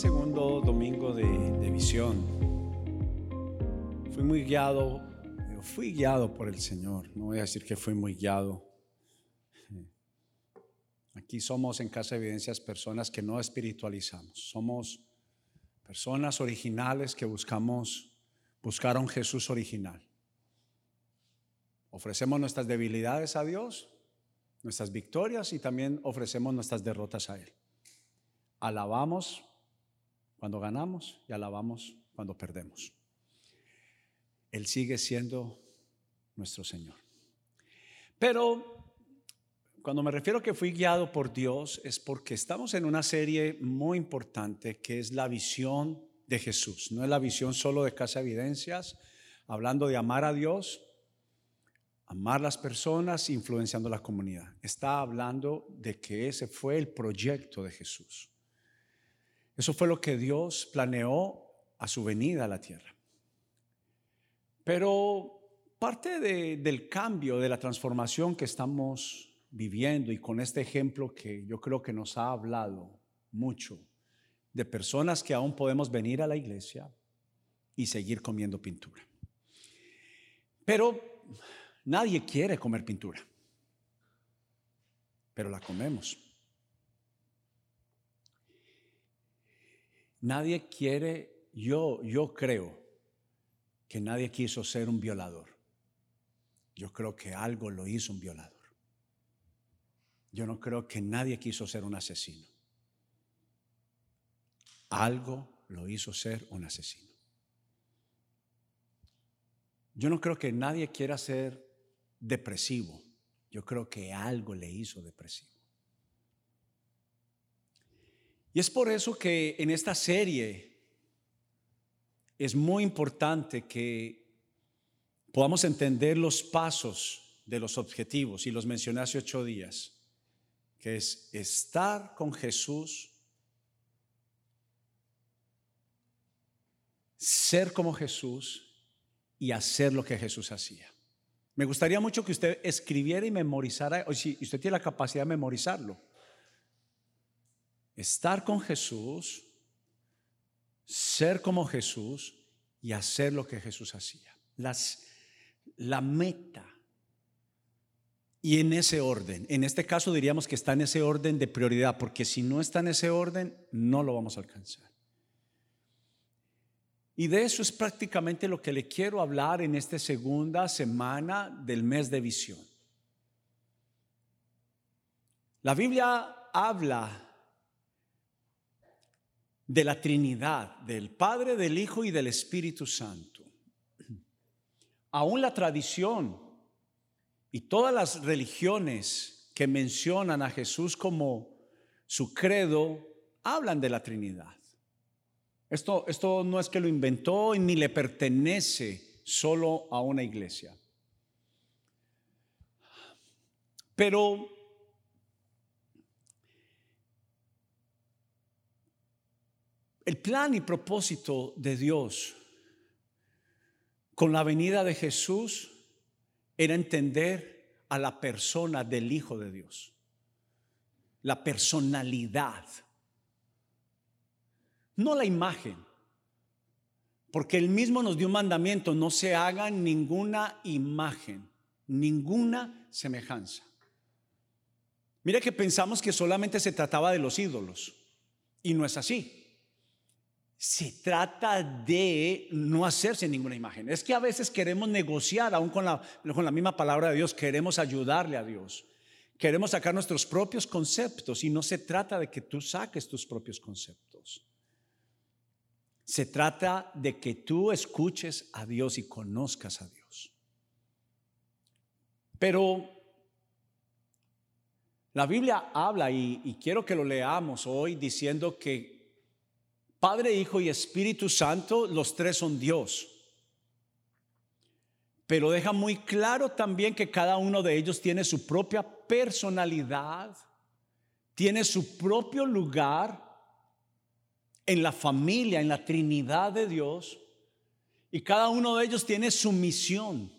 segundo domingo de, de visión, fui muy guiado, fui guiado por el Señor. No voy a decir que fui muy guiado. Aquí somos en Casa de Evidencias personas que no espiritualizamos. Somos personas originales que buscamos, buscaron Jesús original. Ofrecemos nuestras debilidades a Dios, nuestras victorias y también ofrecemos nuestras derrotas a Él. Alabamos cuando ganamos y alabamos cuando perdemos. Él sigue siendo nuestro Señor. Pero cuando me refiero que fui guiado por Dios es porque estamos en una serie muy importante que es la visión de Jesús. No es la visión solo de Casa Evidencias, hablando de amar a Dios, amar las personas, influenciando la comunidad. Está hablando de que ese fue el proyecto de Jesús. Eso fue lo que Dios planeó a su venida a la tierra. Pero parte del cambio, de la transformación que estamos viviendo y con este ejemplo que yo creo que nos ha hablado mucho de personas que aún podemos venir a la iglesia y seguir comiendo pintura. Pero nadie quiere comer pintura, pero la comemos. Nadie quiere, yo, yo creo que nadie quiso ser un violador. Yo creo que algo lo hizo un violador. Yo no creo que nadie quiso ser un asesino. Algo lo hizo ser un asesino. Yo no creo que nadie quiera ser depresivo. Yo creo que algo le hizo depresivo. Y es por eso que en esta serie es muy importante que podamos entender los pasos de los objetivos, y los mencioné hace ocho días, que es estar con Jesús, ser como Jesús y hacer lo que Jesús hacía. Me gustaría mucho que usted escribiera y memorizara, o si usted tiene la capacidad de memorizarlo, estar con Jesús, ser como Jesús y hacer lo que Jesús hacía. La meta. Y en ese orden, en este caso diríamos que está en ese orden de prioridad, porque si no está en ese orden, no lo vamos a alcanzar. Y de eso es prácticamente lo que le quiero hablar en esta segunda semana del mes de visión. La Biblia habla de la Trinidad, del Padre, del Hijo y del Espíritu Santo. Aún la tradición y todas las religiones que mencionan a Jesús como su credo hablan de la Trinidad. Esto, esto no es que lo inventó ni le pertenece solo a una iglesia. Pero El plan y propósito de Dios con la venida de Jesús era entender a la persona del Hijo de Dios, la personalidad, no la imagen, porque Él mismo nos dio un mandamiento, no se haga ninguna imagen, ninguna semejanza. Mira que pensamos que solamente se trataba de los ídolos, y no es así se trata de no hacerse ninguna imagen. Es que a veces queremos negociar, aún con la, misma palabra de Dios, queremos ayudarle a Dios. Queremos sacar nuestros propios conceptos y no se trata de que tú saques tus propios conceptos. Se trata de que tú escuches a Dios y conozcas a Dios. Pero la Biblia habla, y quiero que lo leamos hoy, diciendo que Padre, Hijo y Espíritu Santo, los tres son Dios. Pero deja muy claro también que cada uno de ellos tiene su propia personalidad, tiene su propio lugar en la familia, en la Trinidad de Dios, y cada uno de ellos tiene su misión.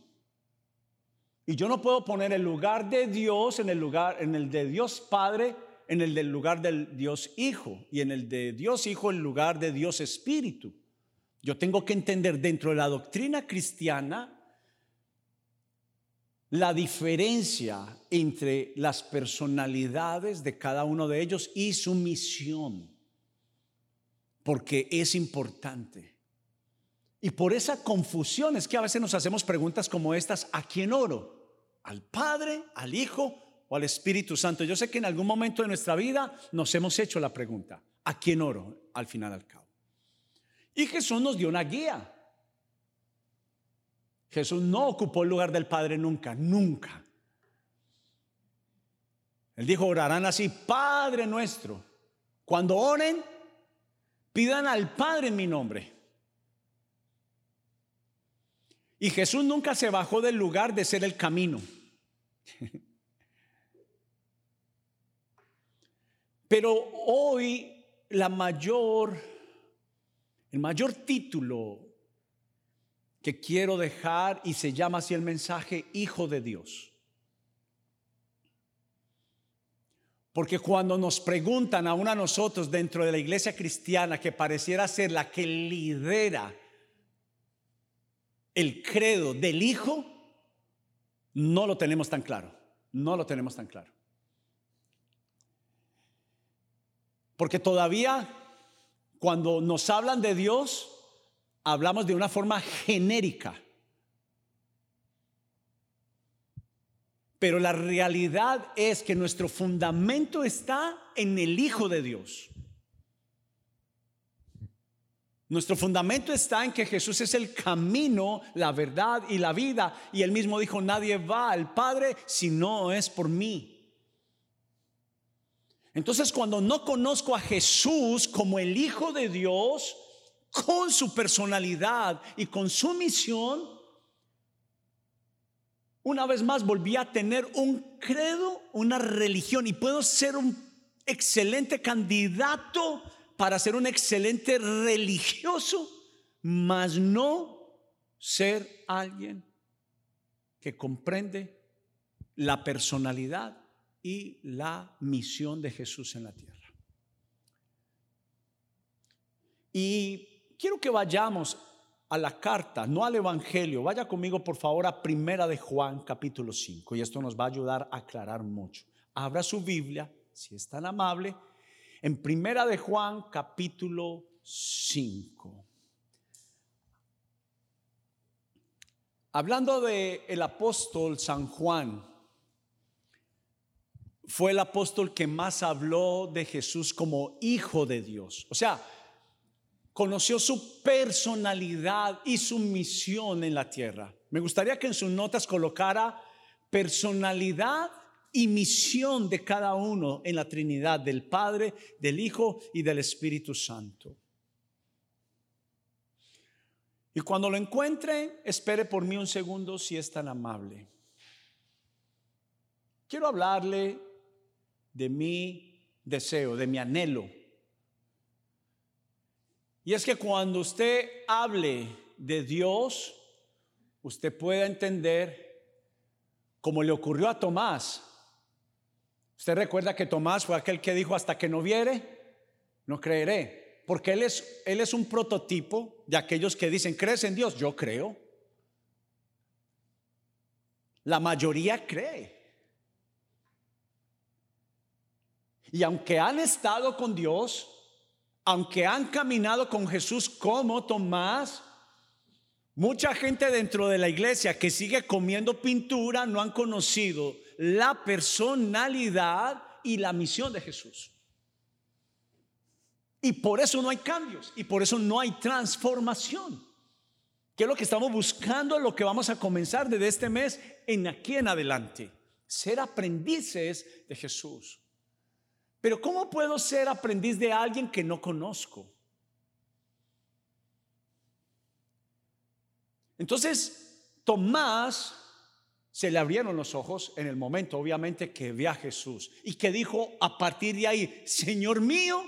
Y yo no puedo poner el lugar de Dios en el lugar en el de Dios Padre en el del lugar del Dios Hijo y en el de Dios Hijo el lugar de Dios Espíritu. Yo tengo que entender dentro de la doctrina cristiana la diferencia entre las personalidades de cada uno de ellos y su misión, porque es importante. Y por esa confusión es que a veces nos hacemos preguntas como estas, ¿a quién oro? ¿Al Padre, al Hijo al Espíritu Santo? Yo sé que en algún momento de nuestra vida nos hemos hecho la pregunta, ¿a quién oro al final al cabo? Y Jesús nos dio una guía. Jesús no ocupó el lugar del Padre nunca, nunca. Él dijo, orarán así, Padre nuestro. Cuando oren, pidan al Padre en mi nombre. Y Jesús nunca se bajó del lugar de ser el camino. Pero hoy la mayor, el mayor título que quiero dejar y se llama así el mensaje Hijo de Dios. Porque cuando nos preguntan a uno a nosotros dentro de la iglesia cristiana que pareciera ser la que lidera el credo del Hijo, no lo tenemos tan claro. No lo tenemos tan claro. Porque todavía cuando nos hablan de Dios, hablamos de una forma genérica. Pero la realidad es que nuestro fundamento está en el Hijo de Dios. Nuestro fundamento está en que Jesús es el camino, la verdad y la vida. Y él mismo dijo, nadie va al Padre si no es por mí. Entonces cuando no conozco a Jesús como el Hijo de Dios, con su personalidad y con su misión, una vez más volví a tener un credo, una religión y puedo ser un excelente candidato para ser un excelente religioso, mas no ser alguien que comprende la personalidad y la misión de Jesús en la tierra. Y quiero que vayamos a la carta, no al Evangelio. Vaya conmigo, por favor, a Primera de Juan, capítulo 5. Y esto nos va a ayudar a aclarar mucho. Abra su Biblia, si es tan amable, en Primera de Juan capítulo 5. Hablando de el apóstol San Juan, fue el apóstol que más habló de Jesús como hijo de Dios. O sea, conoció su personalidad y su misión en la tierra. Me gustaría que en sus notas colocara personalidad y misión de cada uno en la Trinidad, del Padre, del Hijo y del Espíritu Santo. Y cuando lo encuentre, espere por mí un segundo si es tan amable. Quiero hablarle de mi deseo, de mi anhelo. Y es que cuando usted hable de Dios, usted pueda entender, como le ocurrió a Tomás, Usted recuerda que Tomás fue aquel que dijo, hasta que no viere, no creeré. Porque él es, él es un prototipo de aquellos que dicen, ¿crees en Dios? Yo creo. La mayoría cree. Y aunque han estado con Dios, aunque han caminado con Jesús como Tomás, mucha gente dentro de la iglesia que sigue comiendo pintura no han conocido la personalidad y la misión de Jesús. Y por eso no hay cambios y por eso no hay transformación. Que es lo que estamos buscando, lo que vamos a comenzar desde este mes en aquí en adelante. Ser aprendices de Jesús. Pero ¿cómo puedo ser aprendiz de alguien que no conozco? Entonces, Tomás se le abrieron los ojos en el momento, obviamente, que ve a Jesús y que dijo a partir de ahí, Señor mío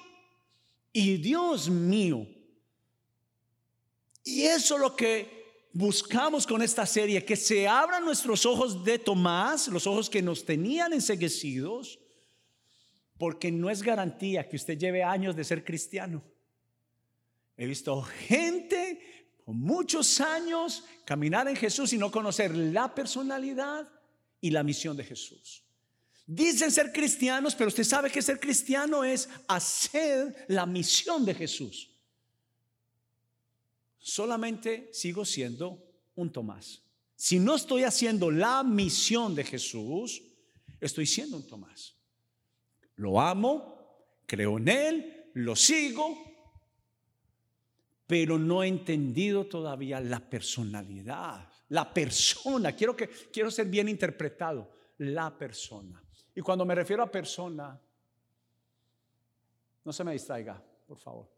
y Dios mío. Y eso es lo que buscamos con esta serie, que se abran nuestros ojos de Tomás, los ojos que nos tenían enseguecidos, porque no es garantía que usted lleve años de ser cristiano. He visto gente con muchos años caminar en Jesús y no conocer la personalidad y la misión de Jesús. Dicen ser cristianos, pero usted sabe que ser cristiano es hacer la misión de Jesús. Solamente sigo siendo un Tomás. Si no estoy haciendo la misión de Jesús, estoy siendo un Tomás. Lo amo, creo en Él, lo sigo, pero no he entendido todavía la personalidad, la persona. Quiero, que, quiero ser bien interpretado, la persona. Y cuando me refiero a persona, no se me distraiga, por favor.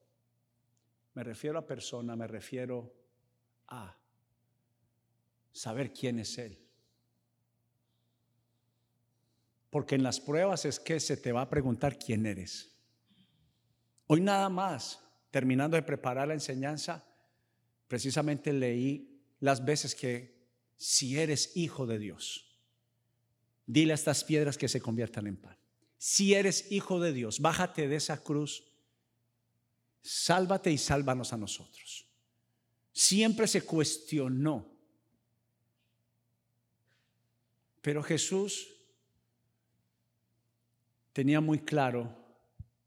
Me refiero a persona, me refiero a saber quién es Él. Porque en las pruebas es que se te va a preguntar quién eres. Hoy nada más, terminando de preparar la enseñanza, precisamente leí las veces que si eres hijo de Dios, dile a estas piedras que se conviertan en pan. Si eres hijo de Dios, bájate de esa cruz, sálvate y sálvanos a nosotros. Siempre se cuestionó Pero Jesús tenía muy claro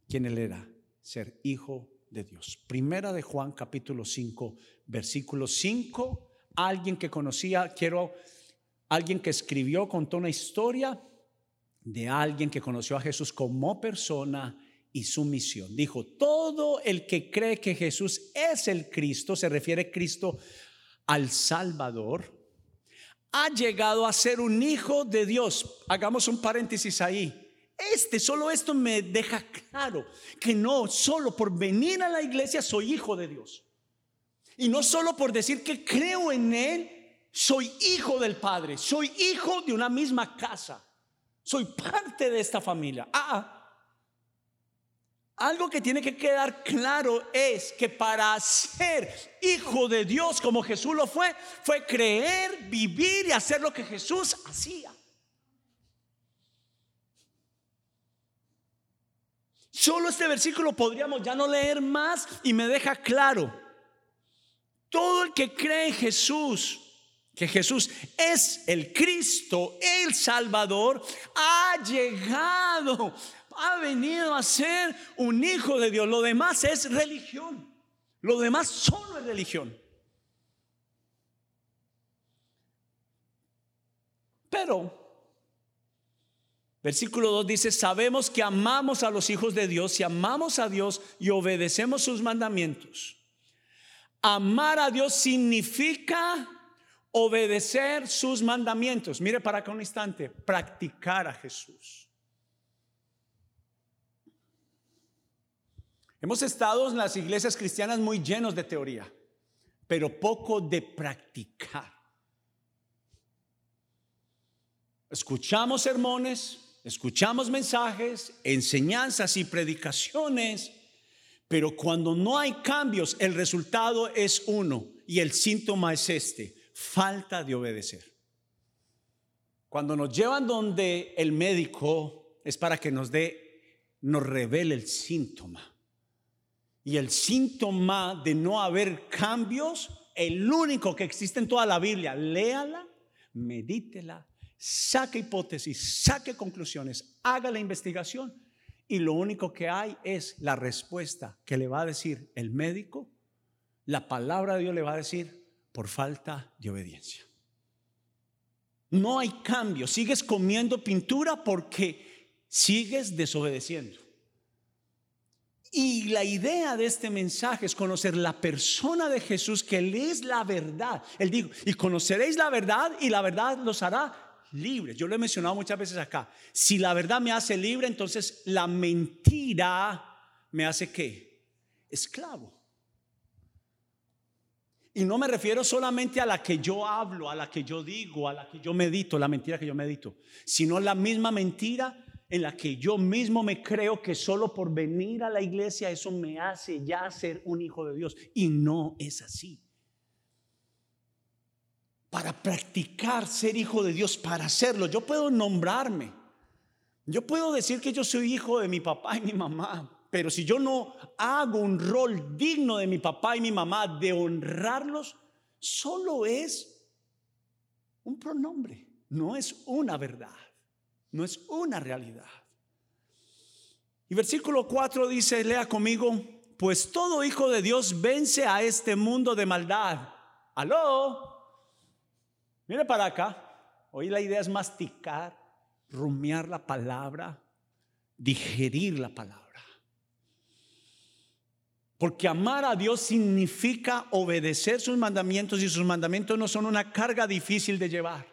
quién él era, ser hijo de Dios. Primera de Juan capítulo 5, versículo 5, alguien que conocía, quiero, alguien que escribió, contó una historia de alguien que conoció a Jesús como persona y su misión. Dijo, todo el que cree que Jesús es el Cristo, se refiere Cristo al Salvador, ha llegado a ser un hijo de Dios. Hagamos un paréntesis ahí. Este, solo esto me deja claro que no solo por venir a la iglesia soy hijo de Dios. Y no solo por decir que creo en Él, soy hijo del Padre, soy hijo de una misma casa, soy parte de esta familia. Ah, algo que tiene que quedar claro es que para ser hijo de Dios como Jesús lo fue, fue creer, vivir y hacer lo que Jesús hacía. Solo este versículo podríamos ya no leer más y me deja claro. Todo el que cree en Jesús, que Jesús es el Cristo, el Salvador, ha llegado ha venido a ser un hijo de Dios. Lo demás es religión. Lo demás solo es religión. Pero, versículo 2 dice, sabemos que amamos a los hijos de Dios y amamos a Dios y obedecemos sus mandamientos. Amar a Dios significa obedecer sus mandamientos. Mire para acá un instante, practicar a Jesús. Hemos estado en las iglesias cristianas muy llenos de teoría, pero poco de practicar. Escuchamos sermones, escuchamos mensajes, enseñanzas y predicaciones, pero cuando no hay cambios, el resultado es uno y el síntoma es este, falta de obedecer. Cuando nos llevan donde el médico es para que nos dé, nos revele el síntoma. Y el síntoma de no haber cambios, el único que existe en toda la Biblia, léala, medítela, saque hipótesis, saque conclusiones, haga la investigación. Y lo único que hay es la respuesta que le va a decir el médico, la palabra de Dios le va a decir por falta de obediencia. No hay cambio, sigues comiendo pintura porque sigues desobedeciendo. Y la idea de este mensaje es conocer la persona de Jesús, que Él es la verdad. Él dijo, y conoceréis la verdad y la verdad los hará libres. Yo lo he mencionado muchas veces acá. Si la verdad me hace libre, entonces la mentira me hace qué? Esclavo. Y no me refiero solamente a la que yo hablo, a la que yo digo, a la que yo medito, la mentira que yo medito, sino la misma mentira en la que yo mismo me creo que solo por venir a la iglesia eso me hace ya ser un hijo de Dios. Y no es así. Para practicar ser hijo de Dios, para hacerlo, yo puedo nombrarme. Yo puedo decir que yo soy hijo de mi papá y mi mamá, pero si yo no hago un rol digno de mi papá y mi mamá de honrarlos, solo es un pronombre, no es una verdad, no es una realidad. Y versículo 4 dice, lea conmigo, pues todo hijo de Dios vence a este mundo de maldad. Aló, mire para acá. Hoy la idea es masticar, rumiar la palabra, digerir la palabra. Porque amar a Dios significa obedecer sus mandamientos y sus mandamientos no son una carga difícil de llevar.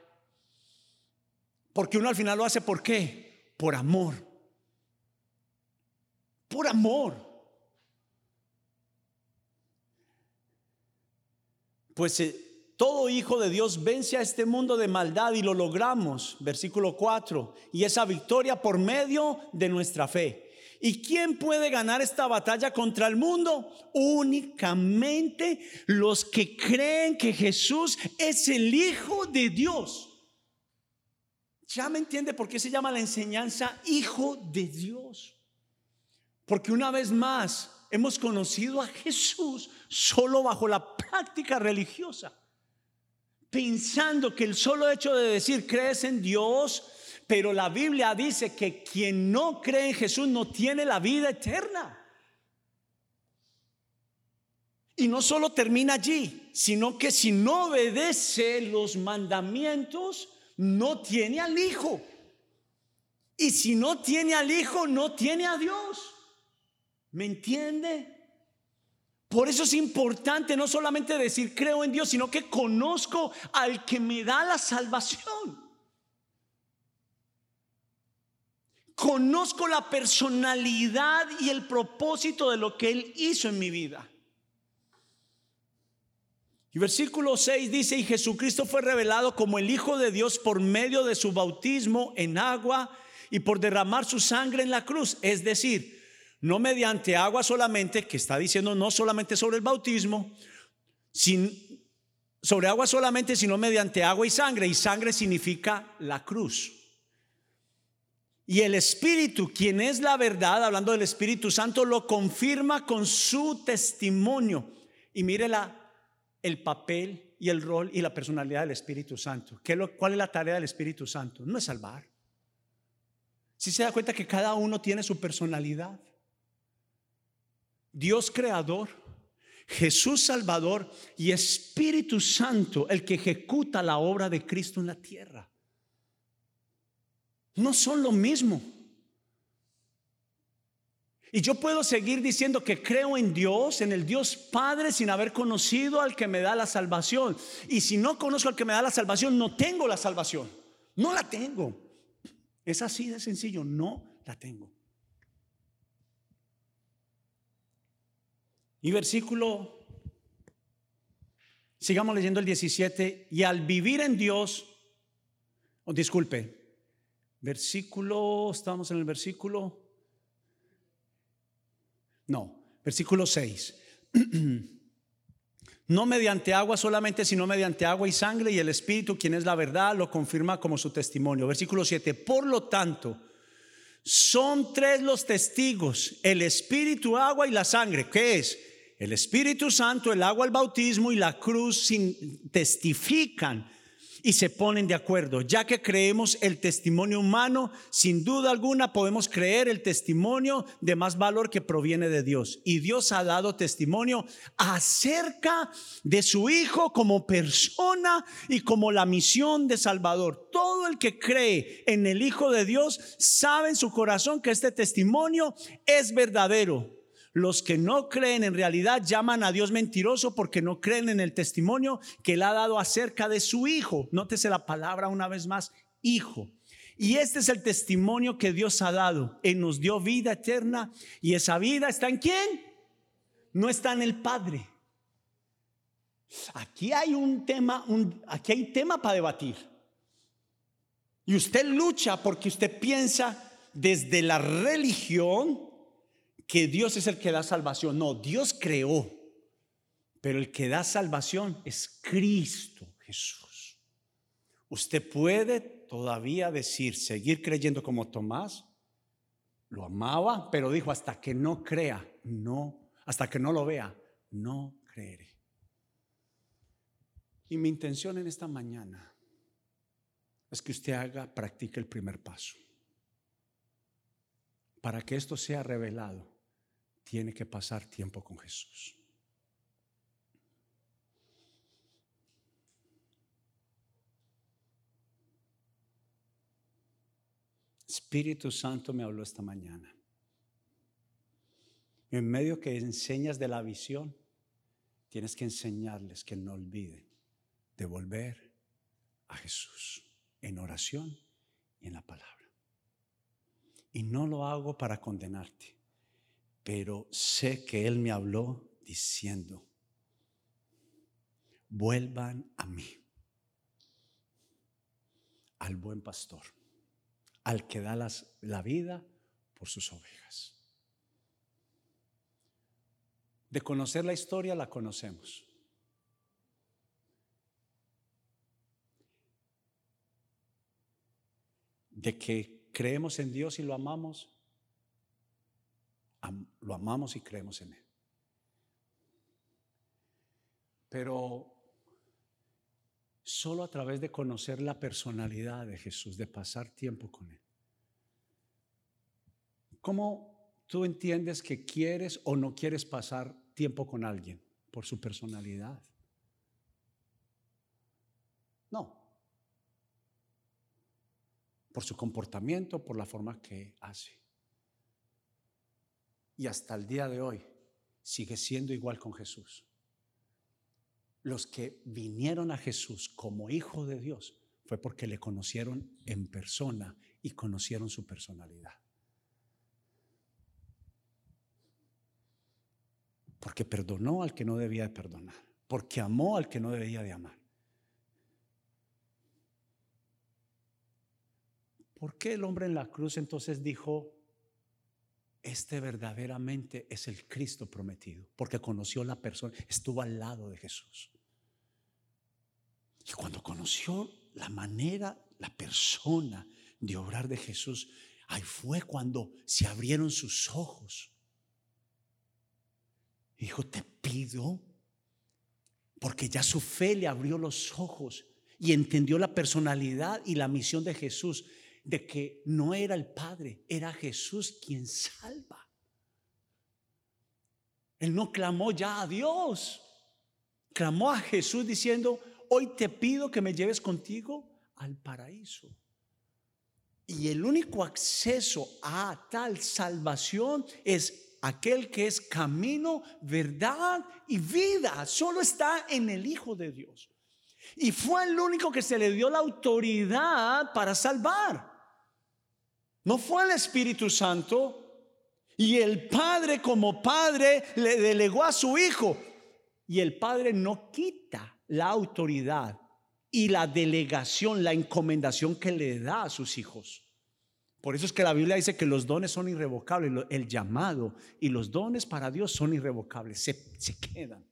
Porque uno al final lo hace por qué? Por amor por amor. Pues eh, todo hijo de Dios vence a este mundo de maldad y lo logramos, versículo 4, y esa victoria por medio de nuestra fe. ¿Y quién puede ganar esta batalla contra el mundo? Únicamente los que creen que Jesús es el Hijo de Dios. ¿Ya me entiende por qué se llama la enseñanza Hijo de Dios? Porque una vez más hemos conocido a Jesús solo bajo la práctica religiosa, pensando que el solo hecho de decir crees en Dios, pero la Biblia dice que quien no cree en Jesús no tiene la vida eterna. Y no solo termina allí, sino que si no obedece los mandamientos, no tiene al Hijo. Y si no tiene al Hijo, no tiene a Dios. ¿Me entiende? Por eso es importante no solamente decir creo en Dios, sino que conozco al que me da la salvación. Conozco la personalidad y el propósito de lo que Él hizo en mi vida. Y versículo 6 dice, y Jesucristo fue revelado como el Hijo de Dios por medio de su bautismo en agua y por derramar su sangre en la cruz. Es decir, no mediante agua solamente, que está diciendo no solamente sobre el bautismo, sin, sobre agua solamente, sino mediante agua y sangre. Y sangre significa la cruz. Y el Espíritu, quien es la verdad, hablando del Espíritu Santo, lo confirma con su testimonio. Y mire el papel y el rol y la personalidad del Espíritu Santo. ¿Qué ¿Cuál es la tarea del Espíritu Santo? No es salvar. Si se da cuenta que cada uno tiene su personalidad. Dios creador, Jesús Salvador y Espíritu Santo, el que ejecuta la obra de Cristo en la tierra. No son lo mismo. Y yo puedo seguir diciendo que creo en Dios, en el Dios Padre, sin haber conocido al que me da la salvación. Y si no conozco al que me da la salvación, no tengo la salvación. No la tengo. Es así de sencillo, no la tengo. Y versículo, sigamos leyendo el 17, y al vivir en Dios, oh, disculpe, versículo, estamos en el versículo, no, versículo 6. no mediante agua solamente, sino mediante agua y sangre, y el Espíritu, quien es la verdad, lo confirma como su testimonio. Versículo 7, por lo tanto, son tres los testigos, el Espíritu, agua y la sangre. ¿Qué es? El Espíritu Santo, el agua, el bautismo y la cruz testifican y se ponen de acuerdo. Ya que creemos el testimonio humano, sin duda alguna podemos creer el testimonio de más valor que proviene de Dios. Y Dios ha dado testimonio acerca de su Hijo como persona y como la misión de Salvador. Todo el que cree en el Hijo de Dios sabe en su corazón que este testimonio es verdadero. Los que no creen en realidad llaman a Dios mentiroso porque no creen en el testimonio que Él ha dado acerca de su Hijo. Nótese la palabra una vez más, Hijo. Y este es el testimonio que Dios ha dado. Él nos dio vida eterna y esa vida está en quién? No está en el Padre. Aquí hay un tema, aquí hay tema para debatir. Y usted lucha porque usted piensa desde la religión que Dios es el que da salvación. No, Dios creó, pero el que da salvación es Cristo Jesús. Usted puede todavía decir, seguir creyendo como Tomás, lo amaba, pero dijo, hasta que no crea, no, hasta que no lo vea, no creeré. Y mi intención en esta mañana es que usted haga, practique el primer paso. Para que esto sea revelado, tiene que pasar tiempo con Jesús. Espíritu Santo me habló esta mañana. En medio que enseñas de la visión, tienes que enseñarles que no olviden de volver a Jesús en oración y en la palabra. Y no lo hago para condenarte, pero sé que Él me habló diciendo, vuelvan a mí, al buen pastor al que da la vida por sus ovejas. De conocer la historia la conocemos. De que creemos en Dios y lo amamos, lo amamos y creemos en Él. Pero solo a través de conocer la personalidad de Jesús, de pasar tiempo con Él. ¿Cómo tú entiendes que quieres o no quieres pasar tiempo con alguien? Por su personalidad. No. Por su comportamiento, por la forma que hace. Y hasta el día de hoy sigue siendo igual con Jesús los que vinieron a Jesús como hijo de Dios fue porque le conocieron en persona y conocieron su personalidad. Porque perdonó al que no debía de perdonar, porque amó al que no debía de amar. ¿Por qué el hombre en la cruz entonces dijo, este verdaderamente es el Cristo prometido? Porque conoció la persona, estuvo al lado de Jesús. Y cuando conoció la manera, la persona de obrar de Jesús, ahí fue cuando se abrieron sus ojos. Dijo, te pido, porque ya su fe le abrió los ojos y entendió la personalidad y la misión de Jesús, de que no era el Padre, era Jesús quien salva. Él no clamó ya a Dios, clamó a Jesús diciendo, hoy te pido que me lleves contigo al paraíso. Y el único acceso a tal salvación es aquel que es camino, verdad y vida. Solo está en el Hijo de Dios. Y fue el único que se le dio la autoridad para salvar. No fue el Espíritu Santo. Y el Padre como Padre le delegó a su Hijo. Y el Padre no quita la autoridad y la delegación, la encomendación que le da a sus hijos. Por eso es que la Biblia dice que los dones son irrevocables, el llamado y los dones para Dios son irrevocables, se, quedan.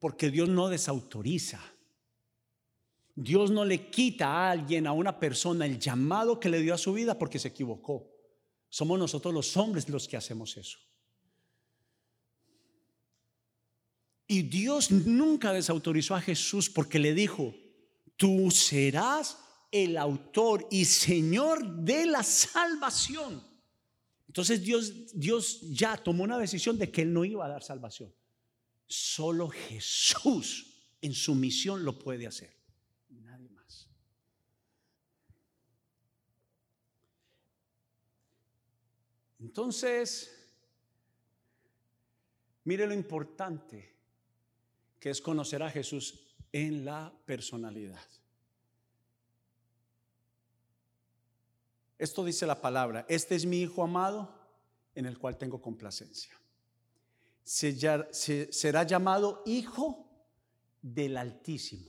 Porque Dios no desautoriza. Dios no le quita a alguien, a una persona, el llamado que le dio a su vida porque se equivocó. Somos nosotros los hombres los que hacemos eso. Y Dios nunca desautorizó a Jesús porque le dijo, tú serás el autor y Señor de la salvación. Entonces Dios, Dios ya tomó una decisión de que Él no iba a dar salvación. Solo Jesús en su misión lo puede hacer. Nadie más. Entonces, mire lo importante que es conocer a Jesús en la personalidad. Esto dice la palabra, este es mi Hijo amado en el cual tengo complacencia. será llamado Hijo del Altísimo.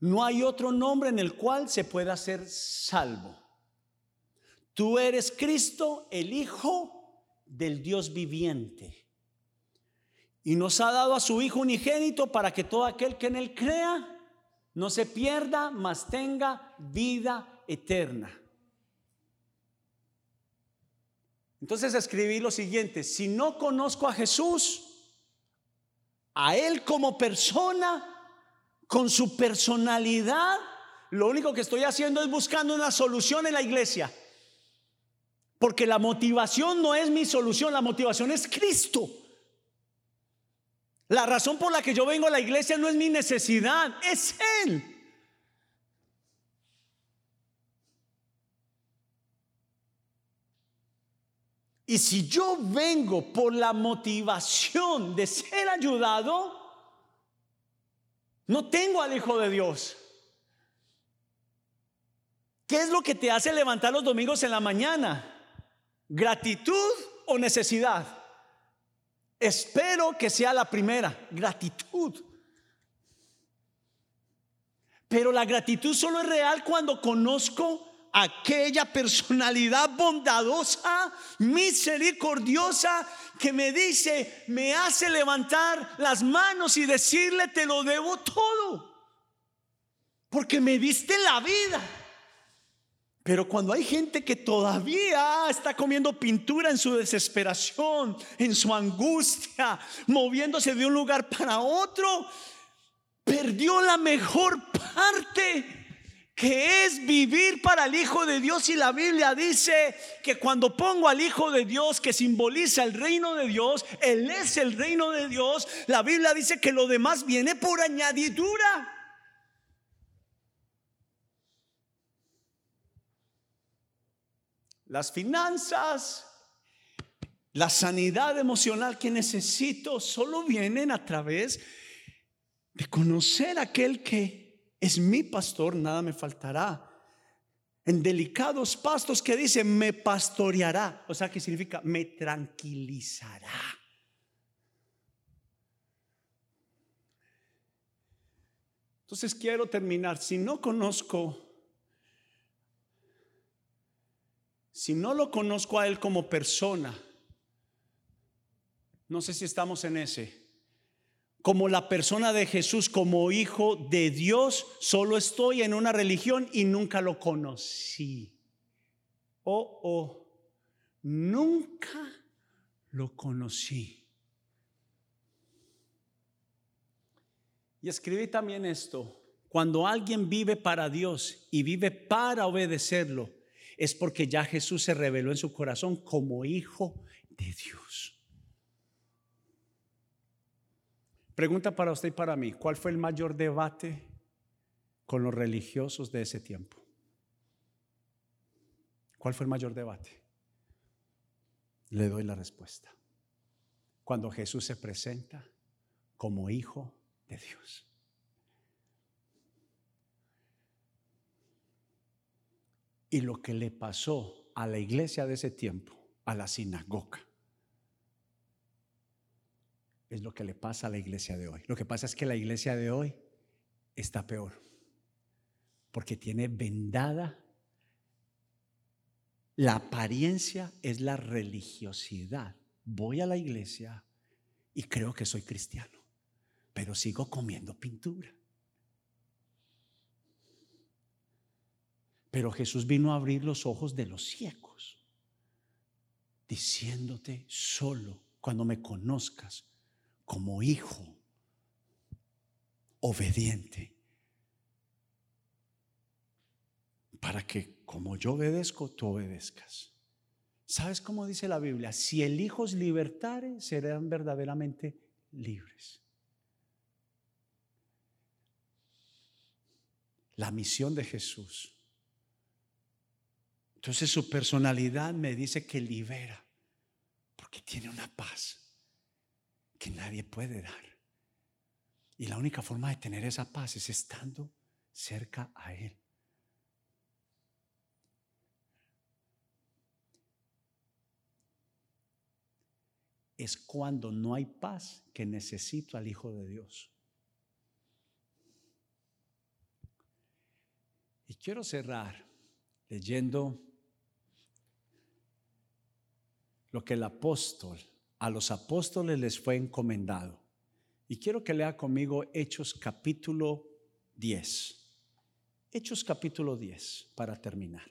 No hay otro nombre en el cual se pueda ser salvo. Tú eres Cristo, el Hijo del Dios viviente y nos ha dado a su Hijo unigénito para que todo aquel que en Él crea no se pierda, mas tenga vida eterna. Entonces escribí lo siguiente, si no conozco a Jesús, a Él como persona, con su personalidad, lo único que estoy haciendo es buscando una solución en la iglesia. Porque la motivación no es mi solución, la motivación es Cristo. La razón por la que yo vengo a la iglesia no es mi necesidad, es Él. Y si yo vengo por la motivación de ser ayudado, no tengo al Hijo de Dios. ¿Qué es lo que te hace levantar los domingos en la mañana? ¿Gratitud o necesidad? Espero que sea la primera, gratitud. Pero la gratitud solo es real cuando conozco aquella personalidad bondadosa, misericordiosa, que me dice, me hace levantar las manos y decirle, te lo debo todo, porque me diste la vida. Pero cuando hay gente que todavía está comiendo pintura en su desesperación, en su angustia, moviéndose de un lugar para otro, perdió la mejor parte que es vivir para el Hijo de Dios. Y la Biblia dice que cuando pongo al Hijo de Dios, que simboliza el reino de Dios, Él es el reino de Dios, la Biblia dice que lo demás viene por añadidura. Las finanzas, la sanidad emocional que necesito, solo vienen a través de conocer a aquel que es mi pastor, nada me faltará. En delicados pastos que dice, me pastoreará, o sea, que significa, me tranquilizará. Entonces quiero terminar, si no conozco si no lo conozco a Él como persona, no sé si estamos en ese, como la persona de Jesús, como hijo de Dios, solo estoy en una religión y nunca lo conocí. Oh, oh, nunca lo conocí. Y escribí también esto, cuando alguien vive para Dios y vive para obedecerlo, es porque ya Jesús se reveló en su corazón como hijo de Dios. Pregunta para usted y para mí, ¿cuál fue el mayor debate con los religiosos de ese tiempo? ¿Cuál fue el mayor debate? Le doy la respuesta. Cuando Jesús se presenta como hijo de Dios. Y lo que le pasó a la iglesia de ese tiempo, a la sinagoga, es lo que le pasa a la iglesia de hoy. Lo que pasa es que la iglesia de hoy está peor, porque tiene vendada la apariencia es la religiosidad. Voy a la iglesia y creo que soy cristiano, pero sigo comiendo pintura. Pero Jesús vino a abrir los ojos de los ciegos, diciéndote solo cuando me conozcas como hijo obediente, para que como yo obedezco, tú obedezcas. ¿Sabes cómo dice la Biblia? Si el Hijo os libertare, serán verdaderamente libres. La misión de Jesús entonces su personalidad me dice que libera, porque tiene una paz que nadie puede dar. Y la única forma de tener esa paz es estando cerca a Él. Es cuando no hay paz que necesito al Hijo de Dios. Y quiero cerrar leyendo lo que el apóstol, a los apóstoles les fue encomendado. Y quiero que lea conmigo Hechos capítulo 10. Hechos capítulo 10, para terminar.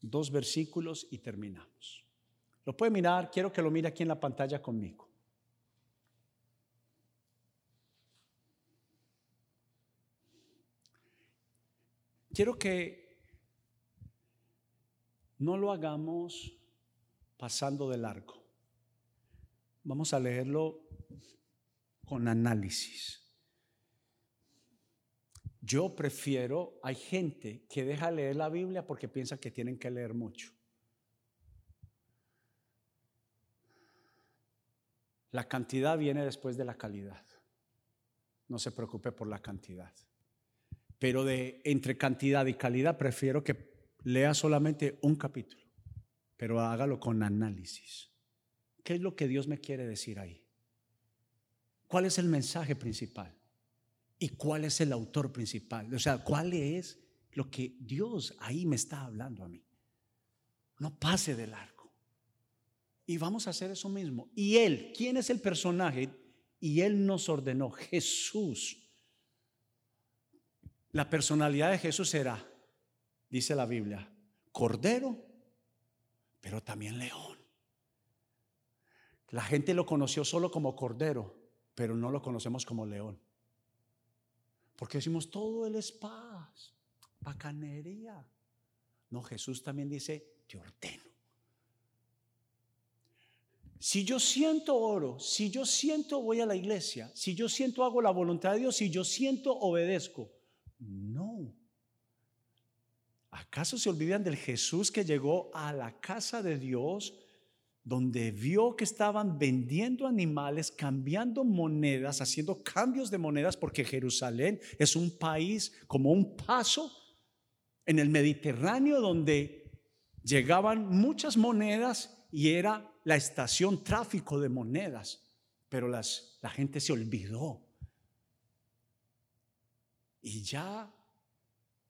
Dos versículos y terminamos. Lo puede mirar, quiero que lo mire aquí en la pantalla conmigo. Quiero que no lo hagamos pasando de largo. Vamos a leerlo con análisis. Yo prefiero, hay gente que deja leer la Biblia porque piensa que tienen que leer mucho. La cantidad viene después de la calidad. No se preocupe por la cantidad. Pero de entre cantidad y calidad prefiero que lea solamente un capítulo, pero hágalo con análisis. ¿Qué es lo que Dios me quiere decir ahí? ¿Cuál es el mensaje principal? ¿Y cuál es el autor principal? O sea, ¿cuál es lo que Dios ahí me está hablando a mí? No pase de largo. Y vamos a hacer eso mismo. Y Él, ¿quién es el personaje? Y Él nos ordenó, Jesús. La personalidad de Jesús será, dice la Biblia, cordero, pero también león. La gente lo conoció solo como cordero, pero no lo conocemos como león. Porque decimos, todo Él es paz, bacanería. No, Jesús también dice, te ordeno. Si yo siento oro, si yo siento voy a la iglesia, si yo siento hago la voluntad de Dios, si yo siento obedezco. No. ¿Acaso se olvidan del Jesús que llegó a la casa de Dios donde vio que estaban vendiendo animales, cambiando monedas, haciendo cambios de monedas, porque Jerusalén es un país como un paso en el Mediterráneo donde llegaban muchas monedas y era la estación tráfico de monedas, pero la gente se olvidó. Y ya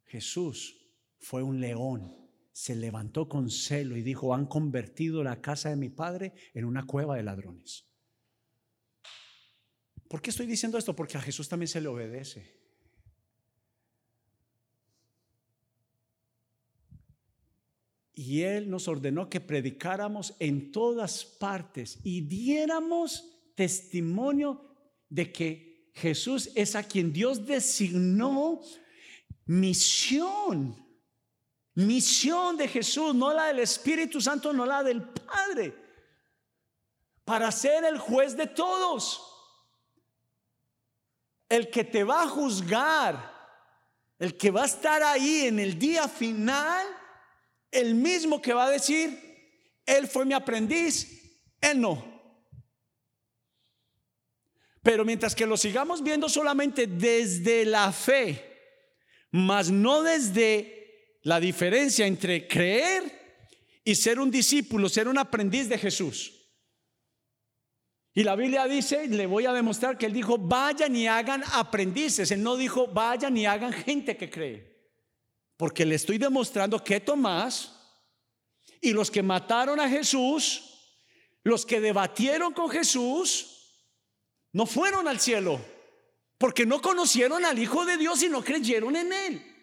Jesús fue un león se levantó con celo y dijo, han convertido la casa de mi padre en una cueva de ladrones. ¿Por qué estoy diciendo esto? Porque a Jesús también se le obedece. Y Él nos ordenó que predicáramos en todas partes y diéramos testimonio de que Jesús es a quien Dios designó misión Misión de Jesús, no la del Espíritu Santo, no la del Padre, para ser el juez de todos. El que te va a juzgar, el que va a estar ahí en el día final, el mismo que va a decir, Él fue mi aprendiz, Él no. Pero mientras que lo sigamos viendo solamente desde la fe, mas no desde la diferencia entre creer y ser un discípulo, ser un aprendiz de Jesús. Y la Biblia dice, le voy a demostrar que él dijo, vayan y hagan aprendices. Él no dijo, vayan y hagan gente que cree. Porque le estoy demostrando que Tomás y los que mataron a Jesús, los que debatieron con Jesús, no fueron al cielo. Porque no conocieron al Hijo de Dios y no creyeron en Él.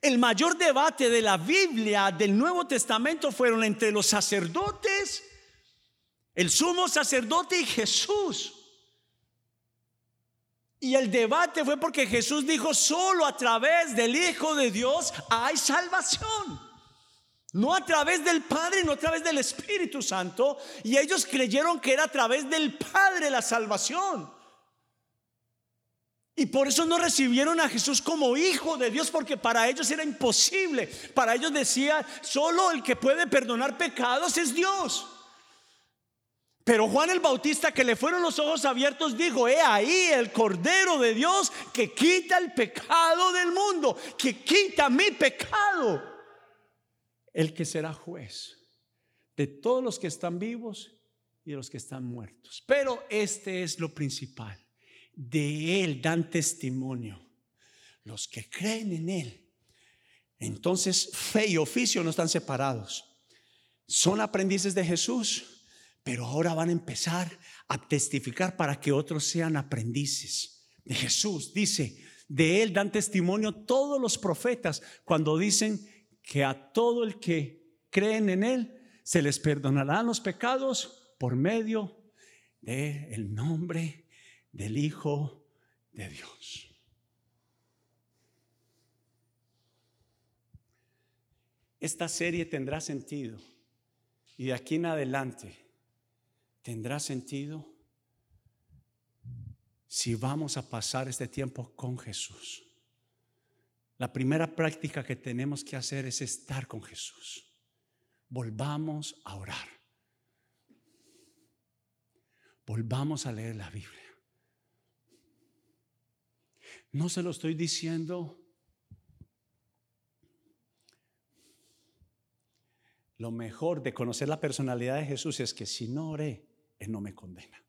El mayor debate de la Biblia del Nuevo Testamento fueron entre los sacerdotes, el sumo sacerdote y Jesús. Y el debate fue porque Jesús dijo, solo a través del Hijo de Dios hay salvación. No a través del Padre, no a través del Espíritu Santo. Y ellos creyeron que era a través del Padre la salvación. Y por eso no recibieron a Jesús como hijo de Dios, porque para ellos era imposible. Para ellos decía, solo el que puede perdonar pecados es Dios. Pero Juan el Bautista, que le fueron los ojos abiertos, dijo, he ahí el Cordero de Dios que quita el pecado del mundo, que quita mi pecado. El que será juez de todos los que están vivos y de los que están muertos. Pero este es lo principal de Él dan testimonio. Los que creen en Él. Entonces fe y oficio no están separados. Son aprendices de Jesús, pero ahora van a empezar a testificar para que otros sean aprendices, de Jesús. Dice, de él dan testimonio todos los profetas cuando dicen que a todo el que creen en él se les perdonarán los pecados por medio del el nombre del Hijo de Dios. Esta serie tendrá sentido y de aquí en adelante tendrá sentido si vamos a pasar este tiempo con Jesús. La primera práctica que tenemos que hacer es estar con Jesús. Volvamos a orar. Volvamos a leer la Biblia. No se lo estoy diciendo Lo mejor de conocer la personalidad de Jesús es que si no oré, Él no me condena.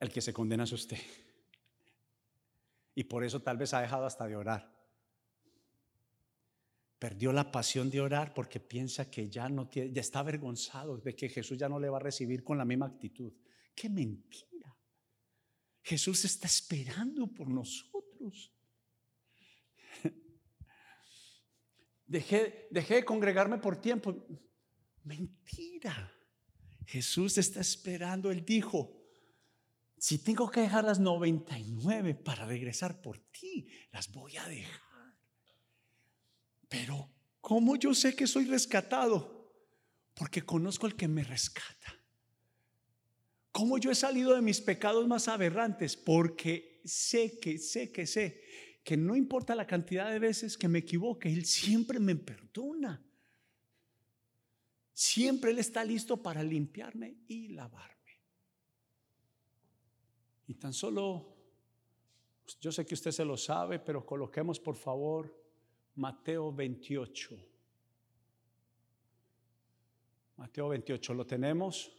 El que se condena es usted. Y por eso tal vez ha dejado hasta de orar. Perdió la pasión de orar porque piensa que ya no tiene, ya está avergonzado de que Jesús ya no le va a recibir con la misma actitud. ¡Qué mentira! Jesús está esperando por nosotros. Dejé, de congregarme por tiempo. Mentira. Jesús está esperando. Él dijo, si tengo que dejar las 99 para regresar por ti, las voy a dejar. Pero, ¿cómo yo sé que soy rescatado? Porque conozco al que me rescata. ¿Cómo yo he salido de mis pecados más aberrantes? Porque sé que, sé que sé que no importa la cantidad de veces que me equivoque, Él siempre me perdona. Siempre Él está listo para limpiarme y lavarme. Y tan solo, yo sé que usted se lo sabe, pero coloquemos por favor Mateo 28. Mateo 28, ¿lo tenemos?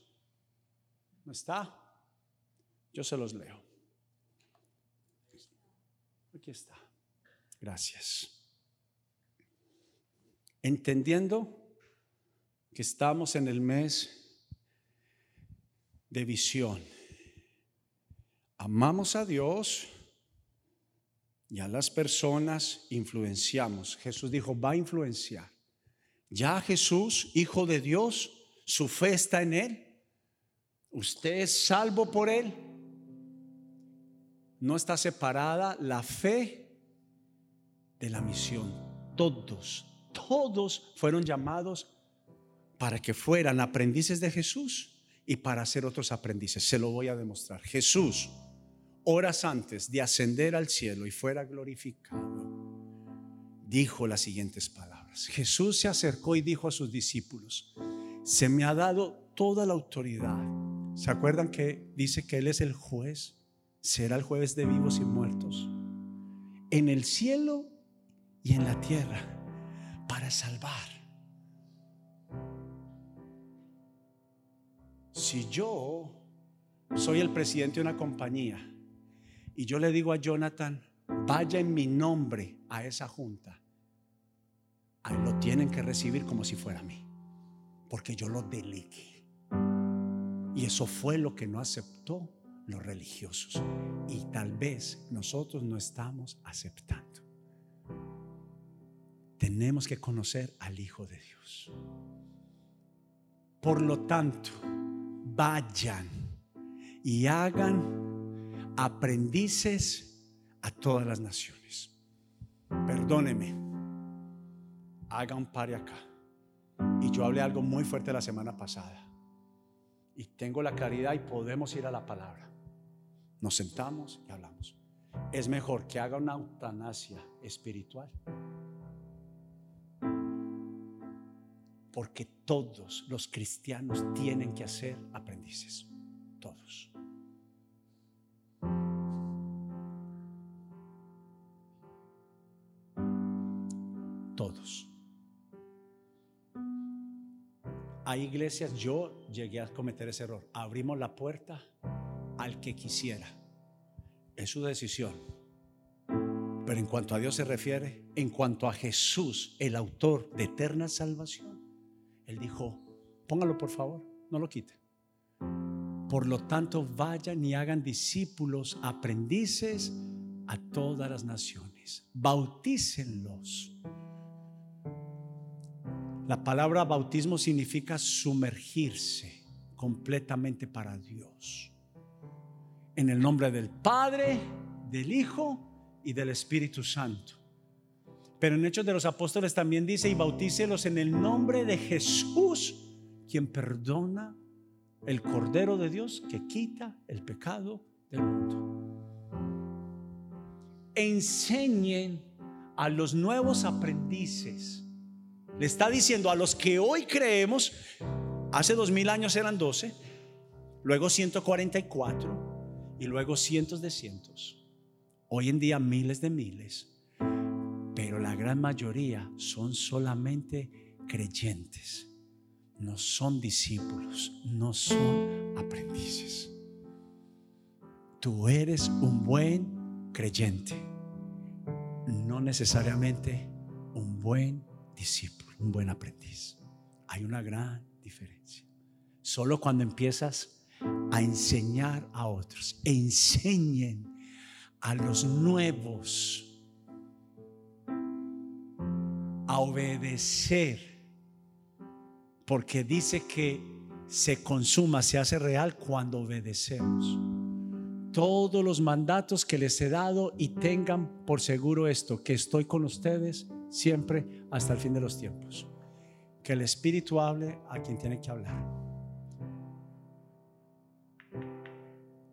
¿No está? Yo se los leo. Aquí está. Gracias. Entendiendo que estamos en el mes de visión. Amamos a Dios y a las personas influenciamos. Jesús dijo, va a influenciar. Ya Jesús, Hijo de Dios, su fe está en Él. Usted es salvo por Él no está separada la fe de la misión. Todos, todos fueron llamados para que fueran aprendices de Jesús y para ser otros aprendices. Se lo voy a demostrar. Jesús, horas antes de ascender al cielo y fuera glorificado, dijo las siguientes palabras. Jesús se acercó y dijo a sus discípulos, se me ha dado toda la autoridad. ¿Se acuerdan que dice que Él es el juez? será el jueves de vivos y muertos, en el cielo y en la tierra, para salvar. Si yo soy el presidente de una compañía y yo le digo a Jonathan, vaya en mi nombre a esa junta, ahí lo tienen que recibir como si fuera a mí, porque yo lo delegué. Y eso fue lo que no aceptó los religiosos. Y tal vez nosotros no estamos aceptando. Tenemos que conocer al Hijo de Dios. Por lo tanto, vayan y hagan aprendices a todas las naciones. Perdóneme, haga un par acá. Y yo hablé algo muy fuerte la semana pasada. Y tengo la claridad y podemos ir a la palabra. Nos sentamos y hablamos. Es mejor que haga una eutanasia espiritual. Porque todos los cristianos tienen que hacer aprendices. Todos. Todos. Iglesias, yo llegué a cometer ese error. Abrimos la puerta al que quisiera. Es su decisión. Pero en cuanto a Dios se refiere, en cuanto a Jesús, el autor de eterna salvación, Él dijo, póngalo por favor, no lo quite. Por lo tanto, vayan y hagan discípulos, aprendices a todas las naciones. Bautícenlos. La palabra bautismo significa sumergirse completamente para Dios. En el nombre del Padre, del Hijo y del Espíritu Santo. Pero en Hechos de los Apóstoles también dice, y bautícelos en el nombre de Jesús, quien perdona el Cordero de Dios que quita el pecado del mundo. Enseñen a los nuevos aprendices. Le está diciendo a los que hoy creemos, hace dos mil años eran doce, luego 144 y luego cientos de cientos. Hoy en día miles de miles pero la gran mayoría son solamente creyentes, no son discípulos, no son aprendices. Tú eres un buen creyente, no necesariamente un buen discípulo, un buen aprendiz. Hay una gran diferencia. Solo cuando empiezas a enseñar a otros, enseñen a los nuevos a obedecer, porque dice que se consuma, se hace real cuando obedecemos. Todos los mandatos que les he dado y tengan por seguro esto, que estoy con ustedes siempre hasta el fin de los tiempos. Que el Espíritu hable a quien tiene que hablar.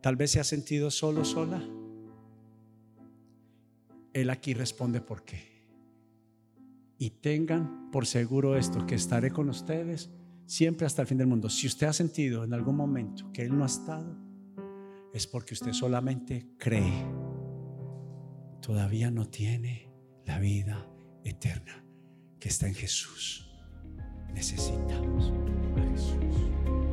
Tal vez se ha sentido solo, sola. Él aquí responde por qué y tengan por seguro esto, que estaré con ustedes siempre hasta el fin del mundo. Si usted ha sentido en algún momento que Él no ha estado, es porque usted solamente cree. Todavía no tiene la vida eterna que está en Jesús. Necesitamos a Jesús.